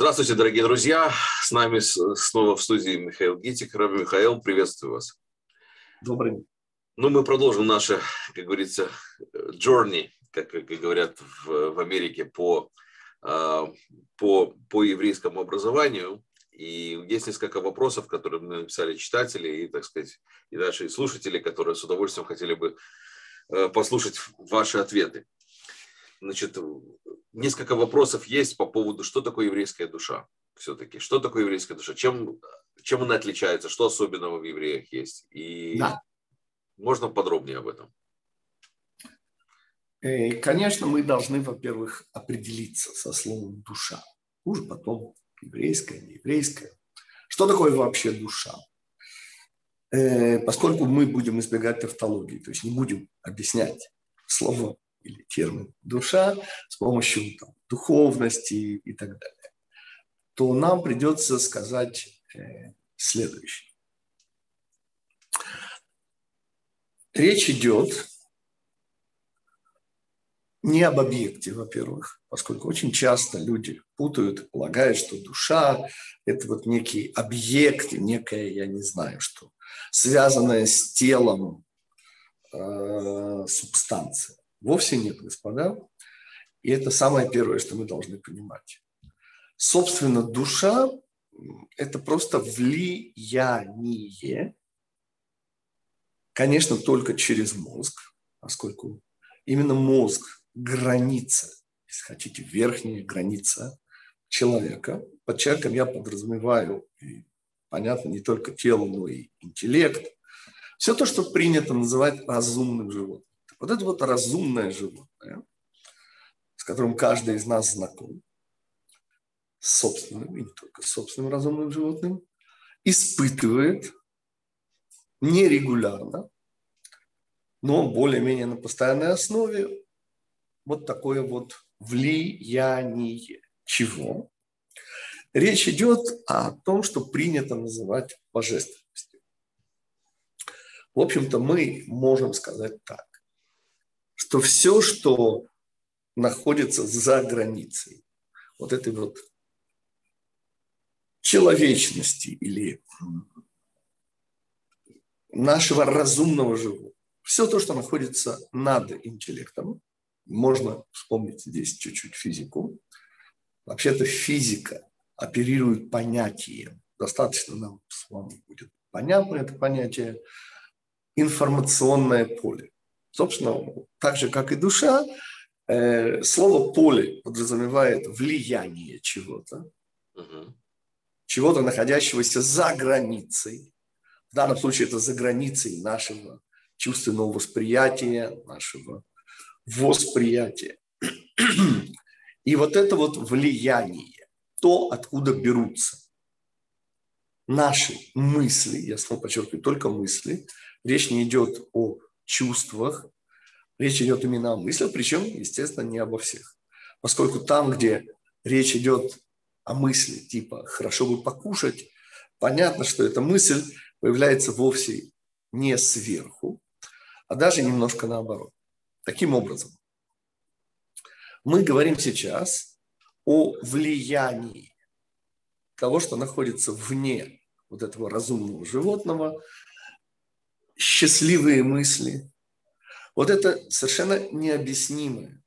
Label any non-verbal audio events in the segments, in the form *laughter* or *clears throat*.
Здравствуйте, дорогие друзья. С нами снова в студии Михаил Гитик. Раби Михаил, приветствую вас. Добрый день. Ну, мы продолжим наше, как говорится, journey, как, как говорят в, в Америке, по, а, по, по еврейскому образованию. И есть несколько вопросов, которые мы написали читатели и, так сказать, и наши слушатели, которые с удовольствием хотели бы э, послушать ваши ответы. Значит, несколько вопросов есть по поводу, что такое еврейская душа все-таки. Что такое еврейская душа? Чем, чем она отличается? Что особенного в евреях есть? И да. можно подробнее об этом? Э, конечно, мы должны, во-первых, определиться со словом «душа». Уже потом еврейская, не еврейская. Что такое вообще душа? Э, поскольку мы будем избегать тавтологии, то есть не будем объяснять слово или термин душа с помощью там, духовности и так далее, то нам придется сказать э, следующее. Речь идет не об объекте, во-первых, поскольку очень часто люди путают, полагают, что душа – это вот некий объект, некая, я не знаю что, связанная с телом э, субстанция. Вовсе нет, господа. И это самое первое, что мы должны понимать. Собственно, душа – это просто влияние, конечно, только через мозг, поскольку именно мозг граница, если хотите, верхняя граница человека. Под человеком я подразумеваю, и, понятно, не только тело, но и интеллект. Все то, что принято называть разумным животным. Вот это вот разумное животное, с которым каждый из нас знаком, с собственным, и не только с собственным разумным животным, испытывает нерегулярно, но более-менее на постоянной основе вот такое вот влияние. Чего? Речь идет о том, что принято называть божественностью. В общем-то, мы можем сказать так, что все, что находится за границей вот этой вот человечности или нашего разумного живого, все то, что находится над интеллектом, можно вспомнить здесь чуть-чуть физику. Вообще-то физика оперирует понятием. Достаточно нам с вами будет понятно это понятие. Информационное поле. Собственно, так же, как и душа, э, слово поле подразумевает влияние чего-то, угу. чего-то, находящегося за границей. В данном случае это за границей нашего чувственного восприятия, нашего восприятие. И вот это вот влияние, то, откуда берутся наши мысли, я снова подчеркиваю, только мысли, речь не идет о чувствах, речь идет именно о мыслях, причем, естественно, не обо всех. Поскольку там, где речь идет о мысли типа «хорошо бы покушать», понятно, что эта мысль появляется вовсе не сверху, а даже немножко наоборот. Таким образом, мы говорим сейчас о влиянии того, что находится вне вот этого разумного животного, счастливые мысли. Вот это совершенно необъяснимое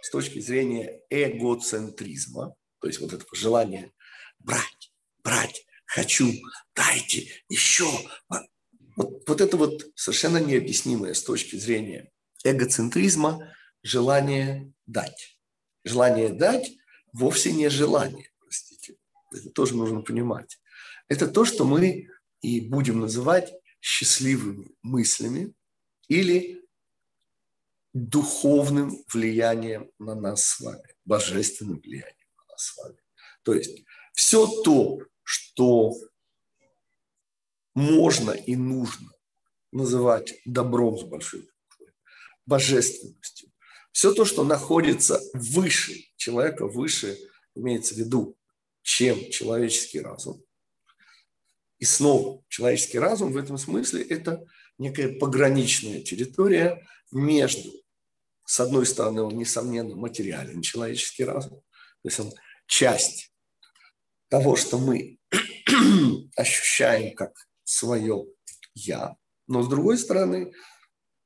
с точки зрения эгоцентризма, то есть вот этого желания брать, брать, хочу, дайте, еще. Вот, вот это вот совершенно необъяснимое с точки зрения эгоцентризма желание дать. Желание дать вовсе не желание, простите. Это тоже нужно понимать. Это то, что мы и будем называть счастливыми мыслями или духовным влиянием на нас с вами, божественным влиянием на нас с вами. То есть все то, что можно и нужно называть добром с большой божественностью. Все то, что находится выше человека, выше, имеется в виду, чем человеческий разум. И снова, человеческий разум в этом смысле – это некая пограничная территория между, с одной стороны, он, несомненно, материален, человеческий разум, то есть он часть того, что мы *clears throat* ощущаем как свое «я», но с другой стороны,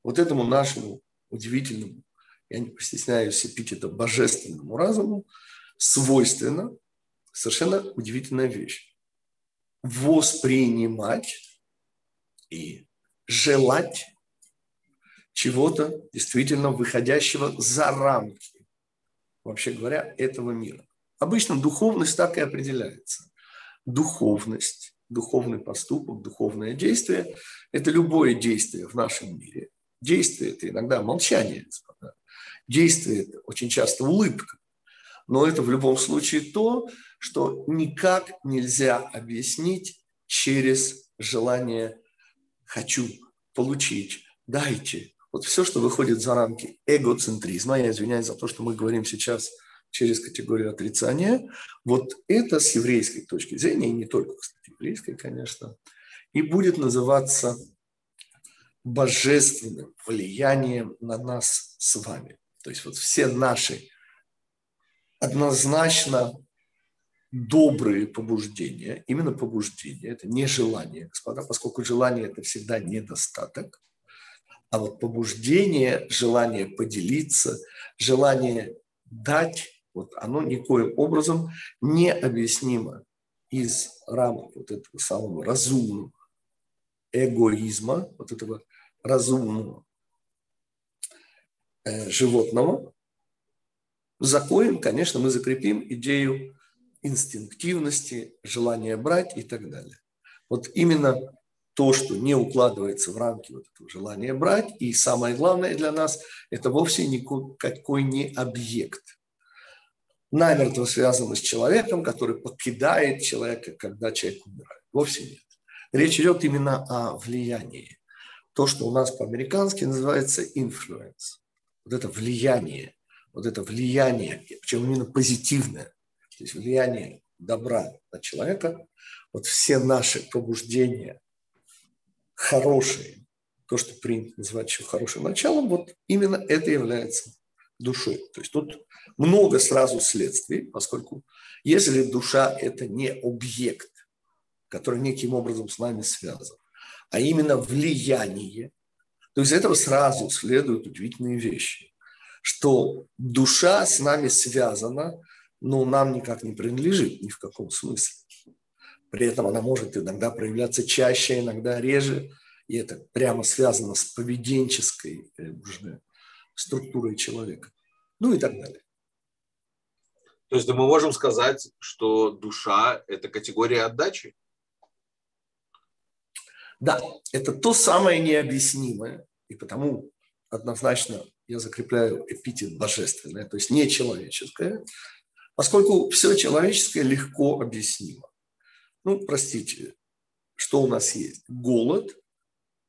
вот этому нашему удивительному, я не постесняюсь эпитета божественному разуму, свойственно совершенно удивительная вещь. Воспринимать и желать чего-то действительно выходящего за рамки, вообще говоря, этого мира. Обычно духовность так и определяется. Духовность, духовный поступок, духовное действие – это любое действие в нашем мире. Действие – это иногда молчание, господа. Действие – это очень часто улыбка. Но это в любом случае то, что никак нельзя объяснить через желание «хочу», «получить», «дайте». Вот все, что выходит за рамки эгоцентризма, я извиняюсь за то, что мы говорим сейчас через категорию отрицания, вот это с еврейской точки зрения, и не только, кстати, еврейской, конечно, и будет называться божественным влиянием на нас с вами. То есть вот все наши однозначно добрые побуждения, именно побуждения, это не желание, господа, поскольку желание – это всегда недостаток, а вот побуждение, желание поделиться, желание дать, вот оно никоим образом не объяснимо из рамок вот этого самого разумного эгоизма, вот этого разумного э, закоем, конечно, мы закрепим идею инстинктивности, желания брать и так далее. Вот именно то, что не укладывается в рамки вот этого желания брать, и самое главное для нас, это вовсе никакой не объект. Намертво связано с человеком, который покидает человека, когда человек умирает. Вовсе нет. Речь идет именно о влиянии. То, что у нас по-американски называется influence. Вот это влияние вот это влияние, причем именно позитивное, то есть влияние добра на человека, вот все наши побуждения хорошие, то, что принято называть еще хорошим началом, вот именно это является душой. То есть тут много сразу следствий, поскольку если душа – это не объект, который неким образом с нами связан, а именно влияние, то из этого сразу следуют удивительные вещи что душа с нами связана, но нам никак не принадлежит ни в каком смысле. При этом она может иногда проявляться чаще, иногда реже, и это прямо связано с поведенческой э, уже структурой человека. Ну и так далее. То есть мы можем сказать, что душа – это категория отдачи? Да, это то самое необъяснимое, и потому однозначно я закрепляю эпитет божественное, то есть не человеческое, поскольку все человеческое легко объяснимо. Ну, простите, что у нас есть? Голод,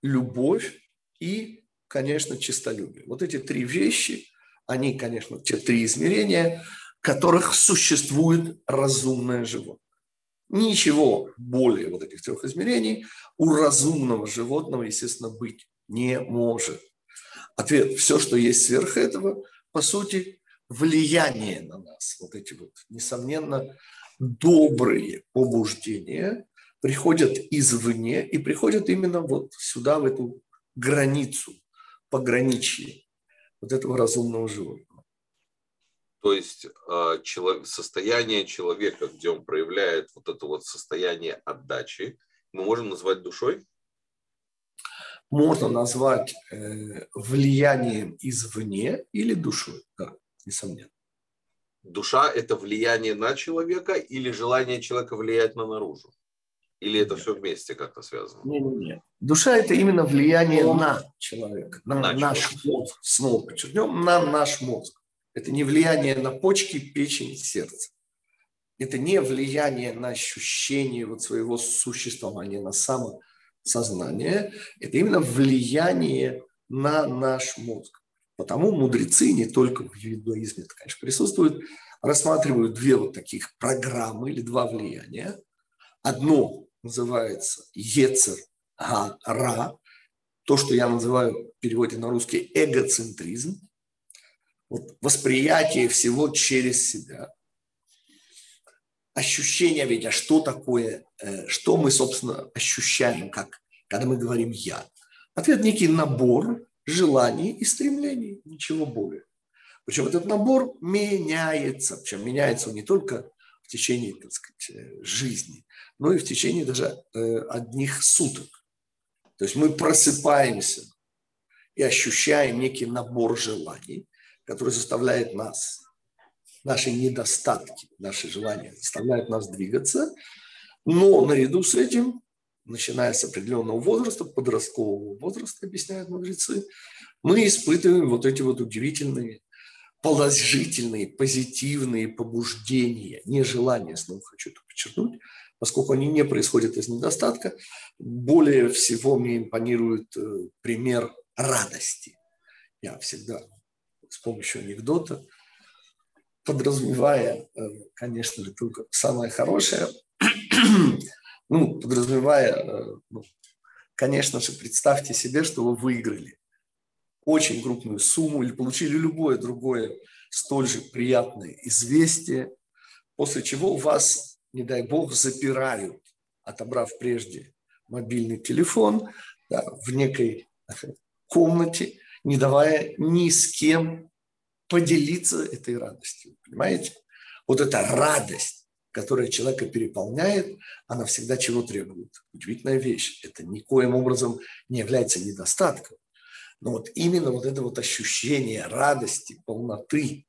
любовь и, конечно, честолюбие. Вот эти три вещи, они, конечно, те три измерения, которых существует разумное животное. Ничего более вот этих трех измерений у разумного животного, естественно, быть не может. Ответ – все, что есть сверх этого, по сути, влияние на нас. Вот эти вот, несомненно, добрые побуждения приходят извне и приходят именно вот сюда, в эту границу, пограничье вот этого разумного животного. То есть а, состояние человека, где он проявляет вот это вот состояние отдачи, мы можем назвать душой? Можно назвать э, влиянием извне или душой. Да, несомненно. Душа – это влияние на человека или желание человека влиять на наружу? Или это все вместе как-то связано? Нет, нет, нет. Душа – это именно влияние на человека, на, на наш человека. мозг. Снова подчеркнем, на наш мозг. Это не влияние на почки, печень, сердце. Это не влияние на ощущение вот своего существования, на само сознание – это именно влияние на наш мозг. Потому мудрецы не только в иудаизме, это, конечно, присутствуют, рассматривают две вот таких программы или два влияния. Одно называется Ецер Ра, то, что я называю в переводе на русский эгоцентризм, вот восприятие всего через себя. Ощущение ведь, а что такое, э, что мы, собственно, ощущаем, как, когда мы говорим «я». Ответ – некий набор желаний и стремлений, ничего более. Причем этот набор меняется, причем меняется он не только в течение, так сказать, э, жизни, но и в течение даже э, одних суток. То есть мы просыпаемся и ощущаем некий набор желаний, который заставляет нас, наши недостатки, наши желания заставляют нас двигаться, но наряду с этим, начиная с определенного возраста, подросткового возраста, объясняют мудрецы, мы испытываем вот эти вот удивительные положительные, позитивные побуждения, не желания, снова хочу это подчеркнуть, поскольку они не происходят из недостатка, более всего мне импонирует э, пример радости. Я всегда с помощью анекдота, подразумевая, э, конечно же, только самое хорошее, *clears throat* ну, подразумевая, э, ну, конечно же, представьте себе, что вы выиграли очень крупную сумму или получили любое другое столь же приятное известие, после чего вас, не дай бог, запирают, отобрав прежде мобильный телефон да, в некой *laughs* комнате, не давая ни с кем поделиться этой радостью. Понимаете? Вот эта радость, которая человека переполняет, она всегда чего требует? Удивительная вещь. Это никоим образом не является недостатком. Но вот именно вот это вот ощущение радости, полноты,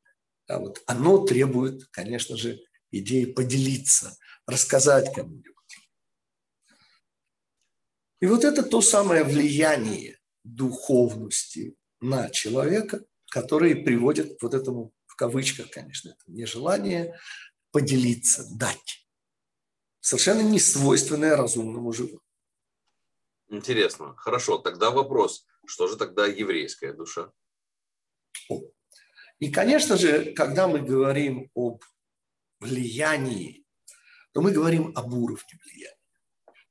да, вот оно требует, конечно же, идеи поделиться, рассказать кому-нибудь. И вот это то самое влияние духовности на человека, которое приводит к вот этому, в кавычках, конечно, это нежелание поделиться, дать. Совершенно не свойственное разумному животному. Интересно. Хорошо, тогда вопрос. Что же тогда еврейская душа? И, конечно же, когда мы говорим об влиянии, то мы говорим об уровне влияния.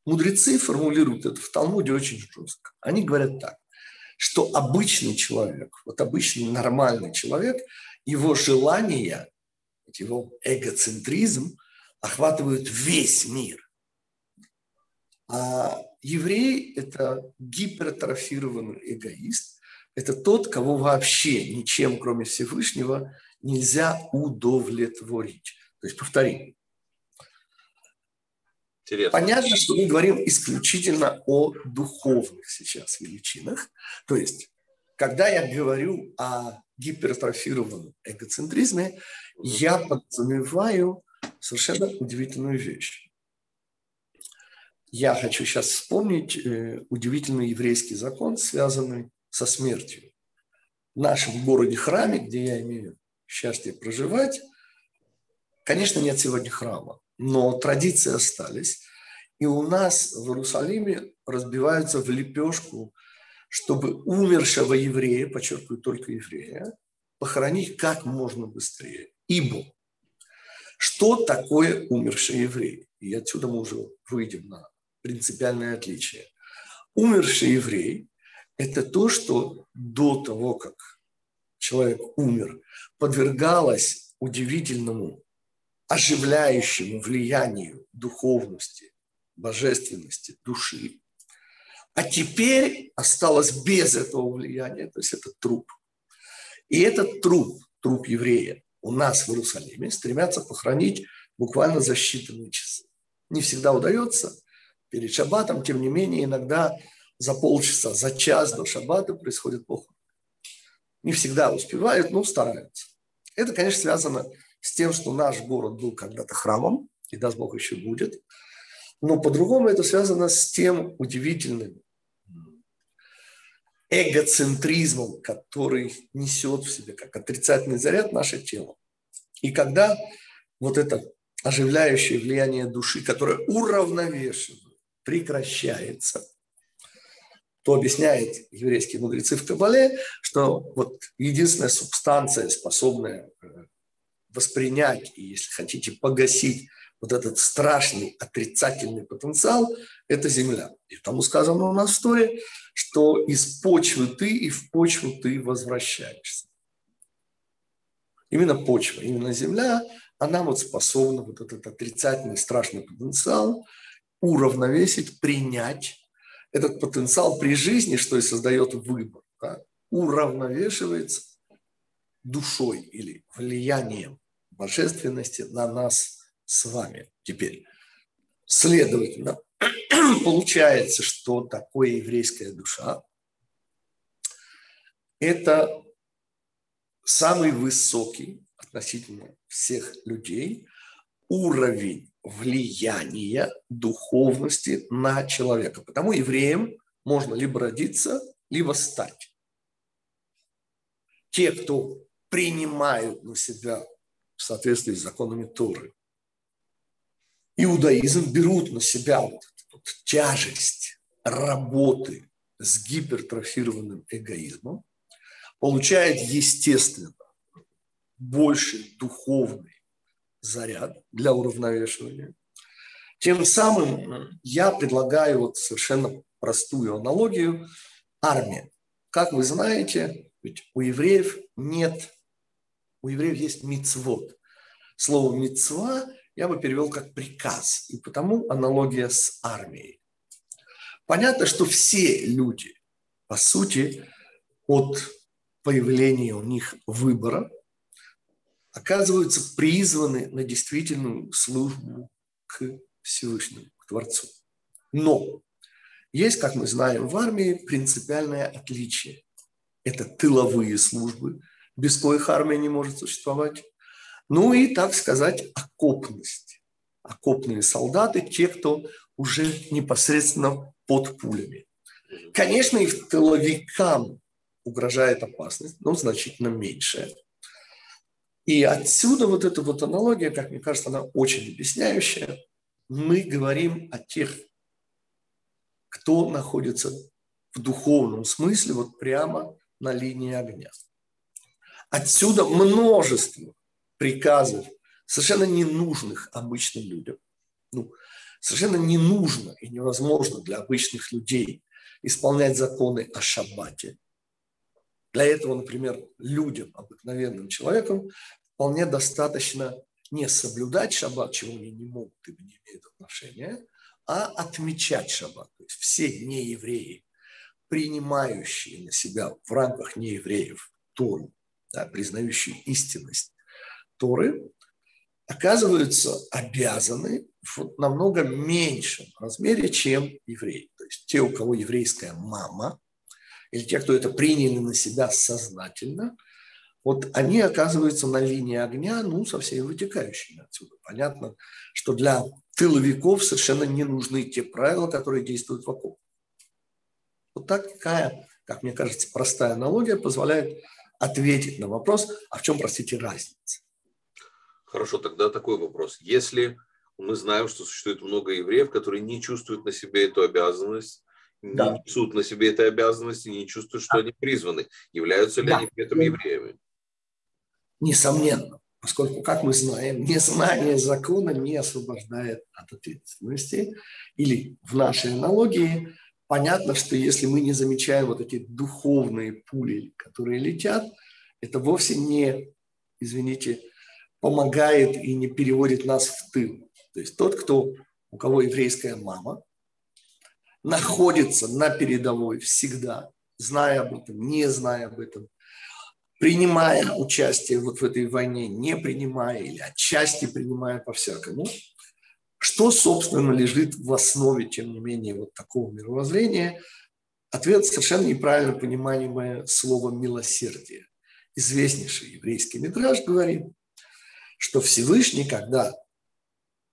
Мудрецы формулируют это в Талмуде очень жестко. Они говорят так, что обычный человек, вот обычный нормальный человек, его желания, его эгоцентризм охватывают весь мир. А еврей – это гипертрофированный эгоист, это тот, кого вообще ничем, кроме Всевышнего, нельзя удовлетворить. То есть, повторим. Интересно. Понятно, что мы говорим исключительно о духовных сейчас величинах. То есть, когда я говорю о гипертрофированном эгоцентризме, я подразумеваю совершенно удивительную вещь. Я хочу сейчас вспомнить э, удивительный еврейский закон, связанный со смертью. В нашем городе-храме, где я имею счастье проживать, конечно, нет сегодня храма, но традиции остались. И у нас в Иерусалиме разбиваются в лепешку, чтобы умершего еврея, подчеркиваю, только еврея, похоронить как можно быстрее. Ибо что такое умерший еврей? И отсюда мы уже выйдем на принципиальное отличие. Умерший еврей – это то, что до того, как человек умер, подвергалось удивительному, оживляющему влиянию духовности, божественности, души. А теперь осталось без этого влияния, то есть это труп. И этот труп, труп еврея, у нас в Иерусалиме стремятся похоронить буквально за считанные часы. Не всегда удается, перед шаббатом, тем не менее, иногда за полчаса, за час до шаббата происходит похорон. Не всегда успевают, но стараются. Это, конечно, связано с тем, что наш город был когда-то храмом, и даст Бог еще будет. Но по-другому это связано с тем удивительным эгоцентризмом, который несет в себе как отрицательный заряд наше тело. И когда вот это оживляющее влияние души, которое уравновешивает прекращается, то объясняет еврейские мудрецы в Кабале, что вот единственная субстанция, способная э, воспринять и, если хотите, погасить вот этот страшный отрицательный потенциал, это земля. И тому сказано у нас в истории, что из почвы ты и в почву ты возвращаешься. Именно почва, именно земля она вот способна вот этот отрицательный страшный потенциал уравновесить, принять этот потенциал при жизни, что и создает выбор, да, уравновешивается душой или влиянием божественности на нас с вами. Теперь, следовательно, *clears throat* получается, что такое еврейская душа – это самый высокий относительно всех людей уровень влияния духовности на человека. Потому евреям можно либо родиться, либо стать. Те, кто принимают на себя в соответствии с законами Торы, иудаизм берут на себя вот эту вот тяжесть работы с гипертрофированным эгоизмом, получает естественно больше духовный заряд для уравновешивания. Тем самым я предлагаю вот совершенно простую аналогию армия. Как вы знаете, ведь у евреев нет, у евреев есть мицвод. Слово мицва я бы перевел как приказ, и потому аналогия с армией. Понятно, что все люди, по сути, от появления у них выбора, оказываются призваны на действительную службу к Всевышнему, к Творцу. Но есть, как мы знаем, в армии принципиальное отличие. Это тыловые службы, без коих армия не может существовать. Ну и, так сказать, окопность. Окопные солдаты, те, кто уже непосредственно под пулями. Конечно, и тыловикам угрожает опасность, но значительно меньшая. И отсюда вот эта вот аналогия, как мне кажется, она очень объясняющая. Мы говорим о тех, кто находится в духовном смысле вот прямо на линии огня. Отсюда множество приказов, совершенно ненужных обычным людям. Ну, совершенно не нужно и невозможно для обычных людей исполнять законы о шаббате. Для этого, например, людям, обыкновенным человеком, вполне достаточно не соблюдать шаббат, чего они не могут и не имеют отношения, а отмечать шаббат. То есть все неевреи, принимающие на себя в рамках неевреев Тору, да, признающие истинность Торы, оказываются обязаны в намного меньшем размере, чем евреи. То есть те, у кого еврейская мама, или те, кто это приняли на себя сознательно, вот они оказываются на линии огня, ну, со всеми вытекающими отсюда. Понятно, что для тыловиков совершенно не нужны те правила, которые действуют вокруг. Вот такая, как мне кажется, простая аналогия позволяет ответить на вопрос, а в чем, простите, разница? Хорошо, тогда такой вопрос. Если мы знаем, что существует много евреев, которые не чувствуют на себе эту обязанность, да. не несут на себе этой обязанности, не чувствуют, что да. они призваны. Являются ли да. они при этом евреями? Несомненно, поскольку, как мы знаем, незнание закона не освобождает от ответственности. Или в нашей аналогии понятно, что если мы не замечаем вот эти духовные пули, которые летят, это вовсе не, извините, помогает и не переводит нас в тыл. То есть тот, кто, у кого еврейская мама, находится на передовой всегда, зная об этом, не зная об этом, принимая участие вот в этой войне, не принимая или отчасти принимая по-всякому, что, собственно, лежит в основе, тем не менее, вот такого мировоззрения? Ответ совершенно неправильно понимаемое слово «милосердие». Известнейший еврейский мидраж говорит, что Всевышний, когда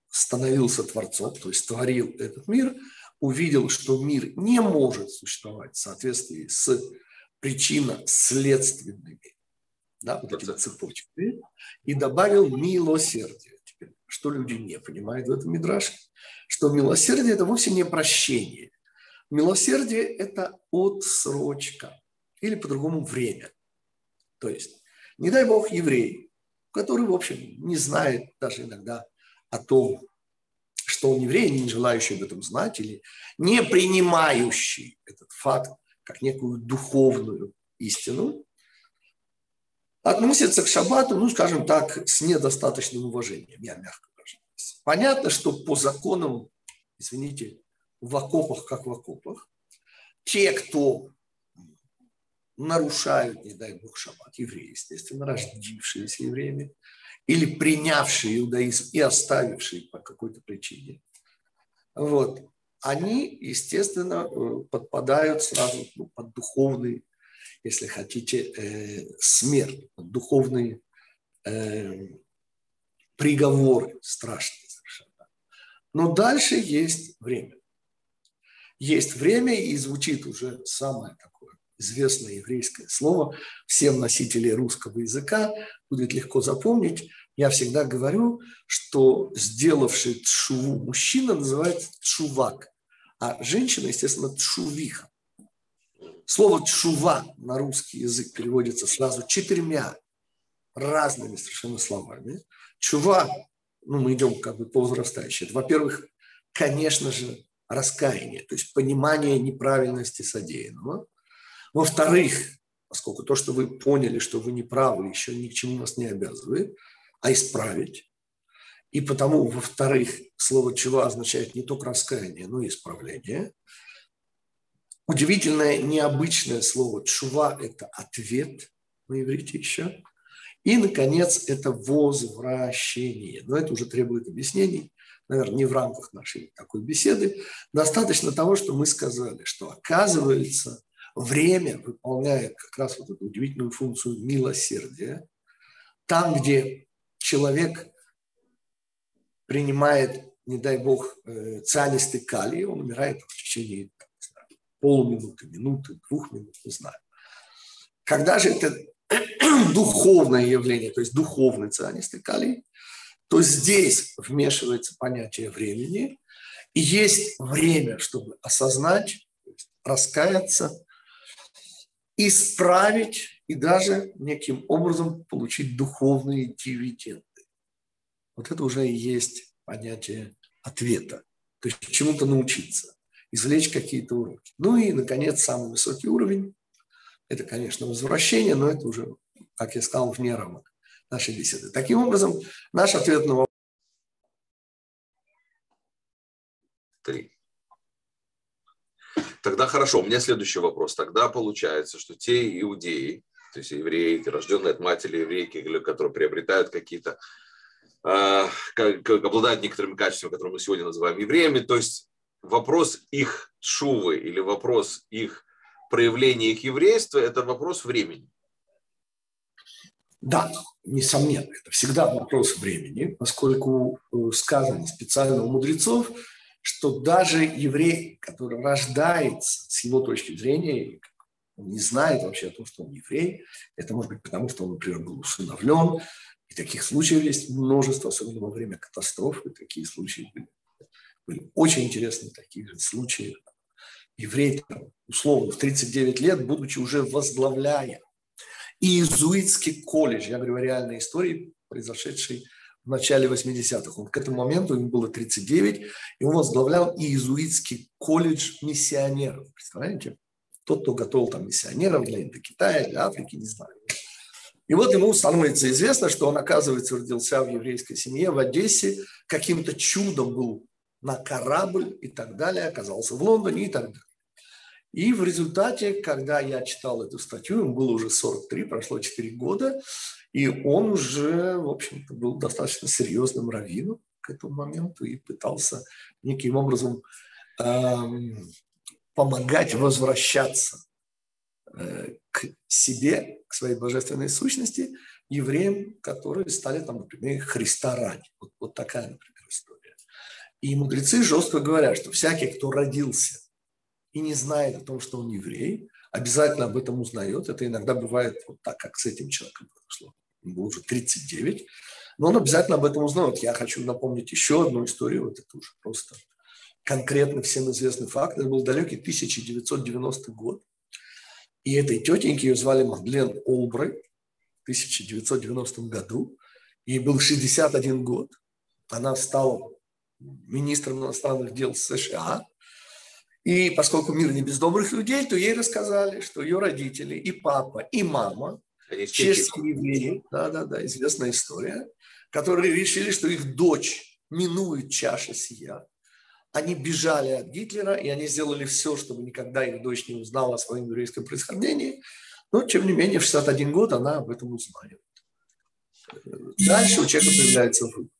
становился Творцом, то есть творил этот мир – увидел, что мир не может существовать в соответствии с причинно-следственными да, вот этими цепочками, и добавил милосердие. Что люди не понимают в этом мидраше, что милосердие – это вовсе не прощение. Милосердие – это отсрочка, или по-другому время. То есть, не дай бог, еврей, который, в общем, не знает даже иногда о том, что он еврей, не желающий об этом знать или не принимающий этот факт как некую духовную истину, относятся к шаббату, ну, скажем так, с недостаточным уважением, я мягко выражаюсь. Понятно, что по законам, извините, в окопах, как в окопах, те, кто нарушают, не дай бог, шаббат, евреи, естественно, рождившиеся евреями, или принявшие иудаизм и оставившие по какой-то причине, вот, они, естественно, э, подпадают сразу ну, под духовный если хотите, э, смерть, духовные э, приговоры страшные совершенно. Но дальше есть время. Есть время, и звучит уже самое такое известное еврейское слово. Всем носителям русского языка будет легко запомнить. Я всегда говорю, что сделавший тшуву мужчина называется тшувак, а женщина, естественно, тшувиха. Слово «чува» на русский язык переводится сразу четырьмя разными совершенно словами. Чува, ну, мы идем как бы по возрастающей. Во-первых, конечно же, раскаяние, то есть понимание неправильности содеянного. Во-вторых, поскольку то, что вы поняли, что вы неправы, еще ни к чему вас не обязывает, а исправить. И потому, во-вторых, слово «чува» означает не только раскаяние, но и исправление удивительное, необычное слово «чува» – это ответ на иврите еще. И, наконец, это возвращение. Но это уже требует объяснений, наверное, не в рамках нашей такой беседы. Достаточно того, что мы сказали, что оказывается, время выполняет как раз вот эту удивительную функцию милосердия. Там, где человек принимает, не дай бог, э, цианистый калий, он умирает в течение полминуты, минуты, двух минут, не знаю. Когда же это *clears throat* духовное явление, то есть духовный цианистый калий, то здесь вмешивается понятие времени, и есть время, чтобы осознать, раскаяться, исправить и даже неким образом получить духовные дивиденды. Вот это уже и есть понятие ответа. То есть чему-то научиться извлечь какие-то уроки. Ну и, наконец, самый высокий уровень – это, конечно, возвращение, но это уже, как я сказал, вне рамок нашей беседы. Таким образом, наш ответ на вопрос. Три. Тогда хорошо, у меня следующий вопрос. Тогда получается, что те иудеи, то есть евреи, рожденные от матери еврейки, которые приобретают какие-то, э, как, обладают некоторыми качествами, которые мы сегодня называем евреями, то есть вопрос их шувы или вопрос их проявления их еврейства – это вопрос времени. Да, несомненно, это всегда вопрос времени, поскольку э, сказано специально у мудрецов, что даже еврей, который рождается с его точки зрения, он не знает вообще о том, что он еврей, это может быть потому, что он, например, был усыновлен, и таких случаев есть множество, особенно во время катастрофы, такие случаи были были очень интересные такие случаи. Еврей, условно, в 39 лет, будучи уже возглавляя иезуитский колледж, я говорю о реальной истории, произошедшей в начале 80-х. Он к этому моменту, ему было 39, и он возглавлял иезуитский колледж миссионеров. Представляете? Тот, кто готовил там миссионеров для Индокитая, для Африки, не знаю. И вот ему становится известно, что он, оказывается, родился в еврейской семье в Одессе, каким-то чудом был на корабль и так далее, оказался в Лондоне и так далее. И в результате, когда я читал эту статью, ему было уже 43, прошло 4 года, и он уже, в общем-то, был достаточно серьезным раввином к этому моменту и пытался неким образом эм, помогать возвращаться э, к себе, к своей божественной сущности евреям, которые стали, там, например, Христа ради. Вот, вот такая, например. И мудрецы жестко говорят, что всякий, кто родился и не знает о том, что он еврей, обязательно об этом узнает. Это иногда бывает вот так, как с этим человеком произошло. Ему уже 39, но он обязательно об этом узнает. Я хочу напомнить еще одну историю, вот это уже просто конкретно всем известный факт. Это был далекий 1990 год. И этой тетеньке ее звали Мадлен Олбрайт в 1990 году. Ей был 61 год. Она стала министром иностранных дел США. И поскольку мир не без добрых людей, то ей рассказали, что ее родители, и папа, и мама чешские евреи, да-да-да, известная история, которые решили, что их дочь минует чаша сия. Они бежали от Гитлера, и они сделали все, чтобы никогда их дочь не узнала о своем еврейском происхождении. Но, тем не менее, в 61 год она об этом узнает. Дальше у человека появляется выбор.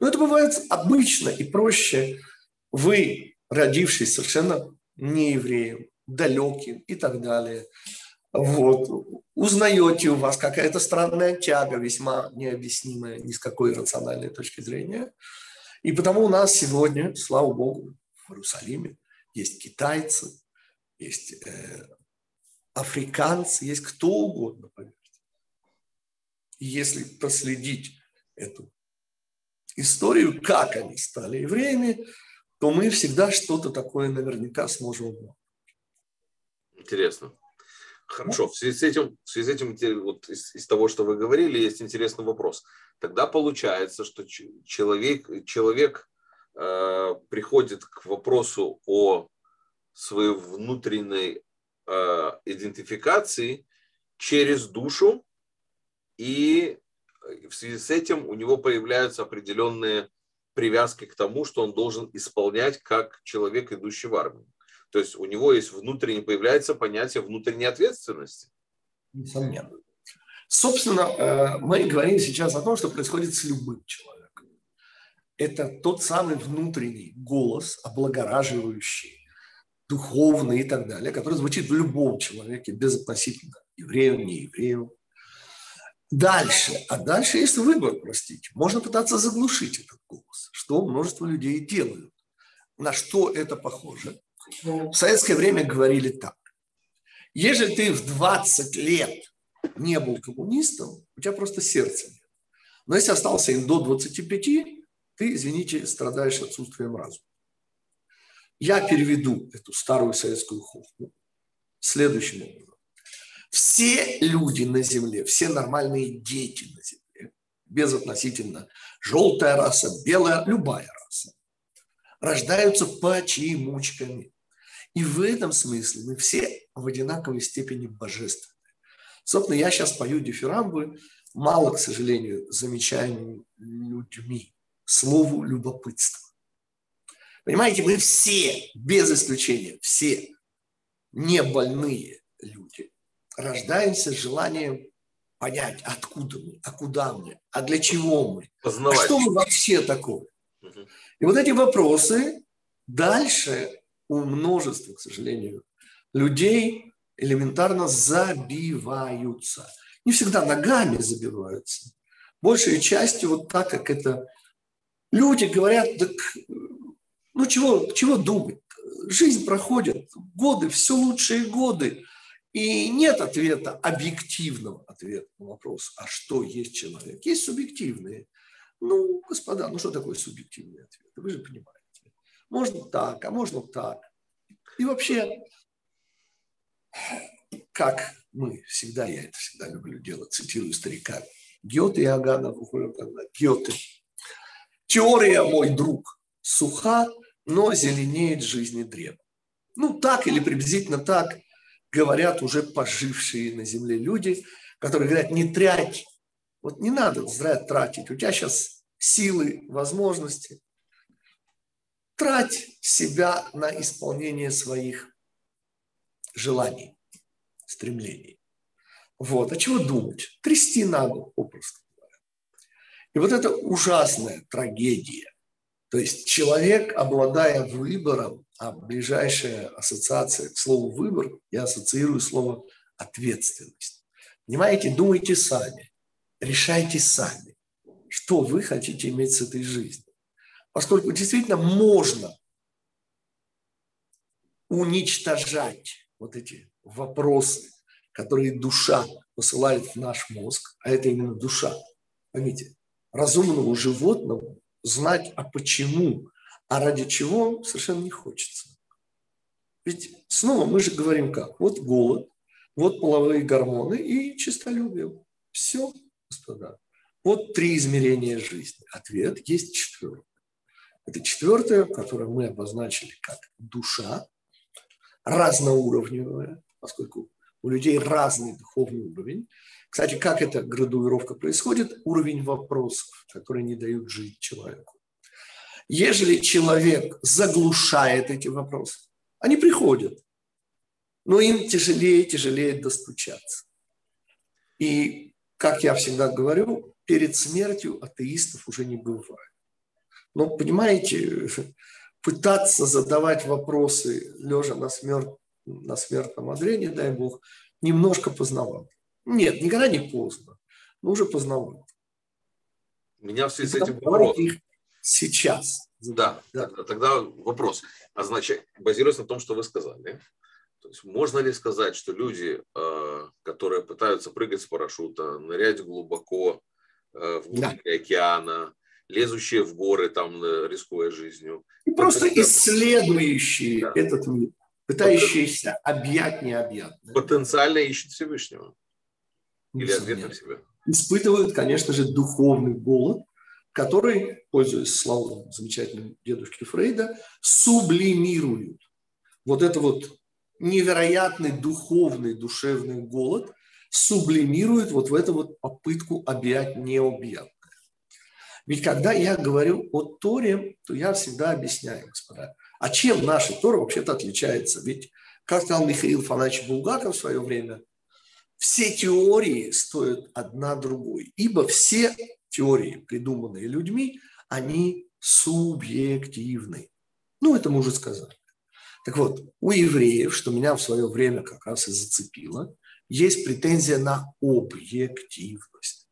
Но это бывает обычно и проще. Вы, родившись совершенно не евреем, далеким и так далее, вот, узнаете у вас какая-то странная тяга, весьма необъяснимая ни с какой рациональной точки зрения. И потому у нас сегодня, слава Богу, в Иерусалиме есть китайцы, есть э, африканцы, есть кто угодно, поверьте. И если проследить эту историю, как они стали евреями, то мы всегда что-то такое наверняка сможем узнать. Интересно. Хорошо, в связи с этим, в связи с этим вот из, из того, что вы говорили, есть интересный вопрос. Тогда получается, что человек, человек э, приходит к вопросу о своей внутренней э, идентификации через душу, и в связи с этим у него появляются определенные привязки к тому, что он должен исполнять как человек, идущий в армию. То есть у него есть внутренне появляется понятие внутренней ответственности. Несомненно. Собственно, э, мы говорим сейчас о том, что происходит с любым человеком. Это тот самый внутренний голос, облагораживающий, духовный и так далее, который звучит в любом человеке, безотносительно еврею, не еврею. Дальше. А дальше есть выбор, простите. Можно пытаться заглушить этот голос, что множество людей делают. На что это похоже? В советское время говорили так. Если ты в 20 лет не был коммунистом, у тебя просто сердца нет. Но если остался им до 25, ты, извините, страдаешь отсутствием разума. Я переведу эту старую советскую хохму следующим образом. Все люди на Земле, все нормальные дети на Земле, безотносительно желтая раса, белая, любая раса, рождаются почемучками. И в этом смысле мы все в одинаковой степени божественны. Собственно, я сейчас пою дифирамбы, мало, к сожалению, замечаемыми людьми, слову любопытство. Понимаете, мы все, без исключения, все не больные люди, рождаемся с желанием понять, откуда мы, а куда мы, а для чего мы, Познавать. а что мы вообще такое. Угу. И вот эти вопросы дальше у множества, к сожалению, людей элементарно забиваются. Не всегда ногами забиваются. Большей частью вот так, как это люди говорят, так ну чего, чего думать? Жизнь проходит, годы, все лучшие годы. И нет ответа, объективного ответа на вопрос, а что есть человек. Есть субъективные. Ну, господа, ну что такое субъективный ответ? Вы же понимаете. Можно так, а можно так. И вообще, как мы всегда, я это всегда люблю делать, цитирую старика, Гёте и Аганов, Гёте. Теория, мой друг, суха, но зеленеет жизни древо. Ну, так или приблизительно так говорят уже пожившие на земле люди, которые говорят, не трять, вот не надо зря тратить, у тебя сейчас силы, возможности, трать себя на исполнение своих желаний, стремлений. Вот. А чего думать? Трясти надо, попросту говоря. И вот это ужасная трагедия. То есть человек, обладая выбором, а ближайшая ассоциация к слову «выбор», я ассоциирую слово «ответственность». Понимаете, думайте сами, решайте сами, что вы хотите иметь с этой жизнью поскольку действительно можно уничтожать вот эти вопросы, которые душа посылает в наш мозг, а это именно душа. Поймите, разумному животному знать, а почему, а ради чего совершенно не хочется. Ведь снова мы же говорим как? Вот голод, вот половые гормоны и чистолюбие. Все, господа. Вот три измерения жизни. Ответ есть четвертый. Это четвертое, которое мы обозначили как душа, разноуровневая, поскольку у людей разный духовный уровень. Кстати, как эта градуировка происходит? Уровень вопросов, которые не дают жить человеку. Ежели человек заглушает эти вопросы, они приходят, но им тяжелее и тяжелее достучаться. И, как я всегда говорю, перед смертью атеистов уже не бывает. Но, понимаете, *laughs* пытаться задавать вопросы, лежа на, смерть, на смертном одре, не дай бог, немножко поздновато. Нет, никогда не поздно, но уже поздновато. У меня в связи с этим вопрос. Сейчас. Да, да. Тогда, тогда вопрос. А значит, базируясь на том, что вы сказали, то есть можно ли сказать, что люди, э, которые пытаются прыгать с парашюта, нырять глубоко э, в глубине да. океана, лезущие в горы, там, э, рискуя жизнью. И просто исследующие да. этот мир, пытающиеся объять необъятное. Потенциально ищут Всевышнего. Или ответ на себя. Испытывают, конечно же, духовный голод, который, пользуясь словом замечательным дедушки Фрейда, сублимируют. Вот это вот невероятный духовный, душевный голод сублимирует вот в эту вот попытку объять необъятное. Ведь когда я говорю о Торе, то я всегда объясняю, господа, а чем наша Тора вообще-то отличается? Ведь, как сказал Михаил Фанач Булгаков в свое время, все теории стоят одна другой, ибо все теории, придуманные людьми, они субъективны. Ну, это мы уже сказали. Так вот, у евреев, что меня в свое время как раз и зацепило, есть претензия на объективность.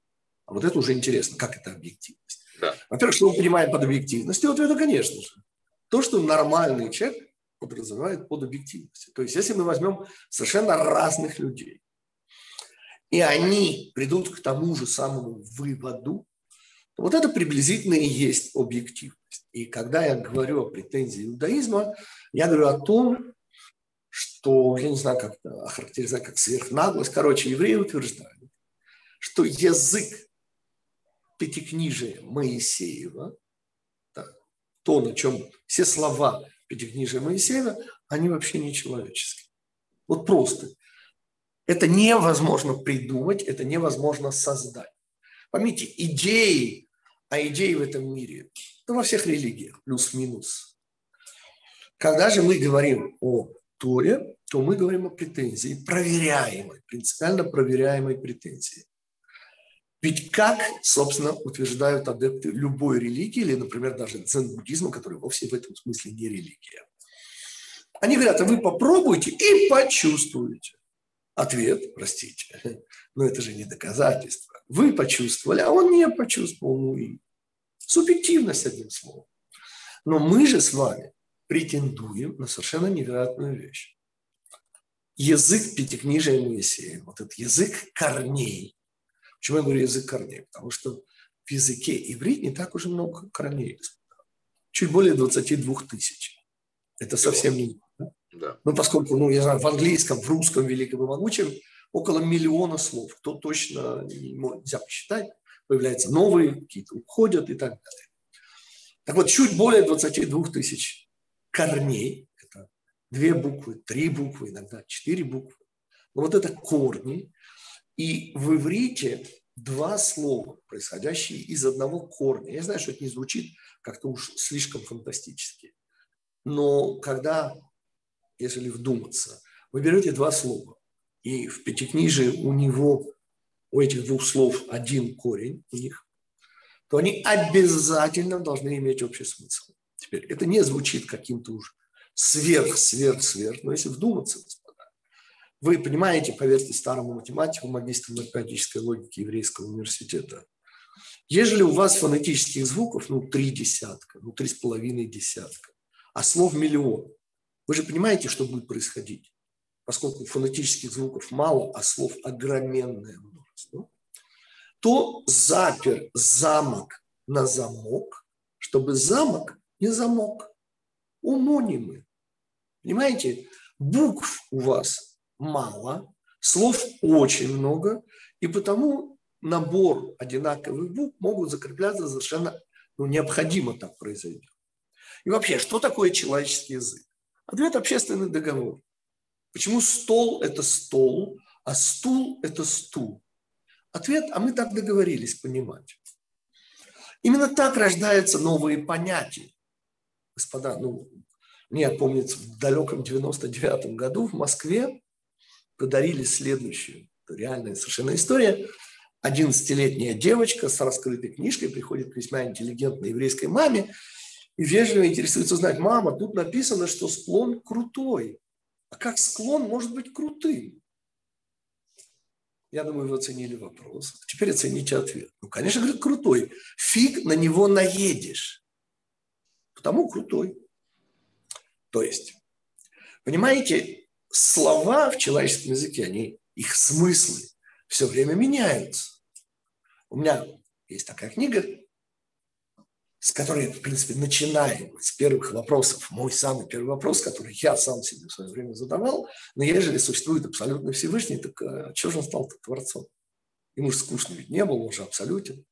А вот это уже интересно, как это объективность. Да. Во-первых, что мы понимаем под объективностью? Вот это, конечно же, то, что нормальный человек подразумевает под объективностью. То есть, если мы возьмем совершенно разных людей, и они придут к тому же самому выводу, вот это приблизительно и есть объективность. И когда я говорю о претензии иудаизма, я говорю о том, что, я не знаю, как охарактеризовать, как сверхнаглость. Короче, евреи утверждают, что язык пятикнижия Моисеева, то, на чем все слова пятикнижия Моисеева, они вообще не человеческие. Вот просто. Это невозможно придумать, это невозможно создать. Поймите, идеи, а идеи в этом мире, ну, во всех религиях, плюс-минус. Когда же мы говорим о Торе, то мы говорим о претензии, проверяемой, принципиально проверяемой претензии. Ведь как, собственно, утверждают адепты любой религии, или, например, даже дзен-буддизма, который вовсе в этом смысле не религия. Они говорят, а вы попробуйте и почувствуете. Ответ, простите, *laughs* но это же не доказательство. Вы почувствовали, а он не почувствовал. Ну и субъективность, одним словом. Но мы же с вами претендуем на совершенно невероятную вещь. Язык пятикнижия Моисея, вот этот язык корней, Почему я говорю язык корней? Потому что в языке иврит не так уже много корней. Чуть более 22 тысяч. Это совсем не да? Да. Ну, поскольку, ну, я знаю, в английском, в русском великом и могучем около миллиона слов. Кто точно нельзя посчитать. Появляются новые, какие-то уходят и так далее. Так вот, чуть более 22 тысяч корней. Это две буквы, три буквы, иногда четыре буквы. Но вот это корни, и в иврите два слова, происходящие из одного корня. Я знаю, что это не звучит как-то уж слишком фантастически. Но когда, если вдуматься, вы берете два слова, и в Пятикнижии у него, у этих двух слов один корень у них, то они обязательно должны иметь общий смысл. Теперь, это не звучит каким-то уж сверх, сверх, сверх, но если вдуматься, вы понимаете, поверьте старому математику, магистру математической логики Еврейского университета, ежели у вас фонетических звуков, ну, три десятка, ну, три с половиной десятка, а слов миллион, вы же понимаете, что будет происходить, поскольку фонетических звуков мало, а слов огроменное то запер замок на замок, чтобы замок не замок. Умонимы. Понимаете, букв у вас мало, слов очень много, и потому набор одинаковых букв могут закрепляться совершенно ну, необходимо так произойдет. И вообще, что такое человеческий язык? Ответ – общественный договор. Почему стол – это стол, а стул – это стул? Ответ – а мы так договорились понимать. Именно так рождаются новые понятия. Господа, ну, мне помнится, в далеком 99 году в Москве подарили следующую, реальная совершенно история. 11-летняя девочка с раскрытой книжкой приходит к весьма интеллигентной еврейской маме и вежливо интересуется узнать, мама, тут написано, что склон крутой. А как склон может быть крутым? Я думаю, вы оценили вопрос. Теперь оцените ответ. Ну, конечно, говорит, крутой. Фиг на него наедешь. Потому крутой. То есть, понимаете, слова в человеческом языке, они, их смыслы все время меняются. У меня есть такая книга, с которой, в принципе, начинаем с первых вопросов. Мой самый первый вопрос, который я сам себе в свое время задавал, но ежели существует абсолютно Всевышний, так а что же он стал творцом? Ему же скучно ведь не было, он же абсолютен.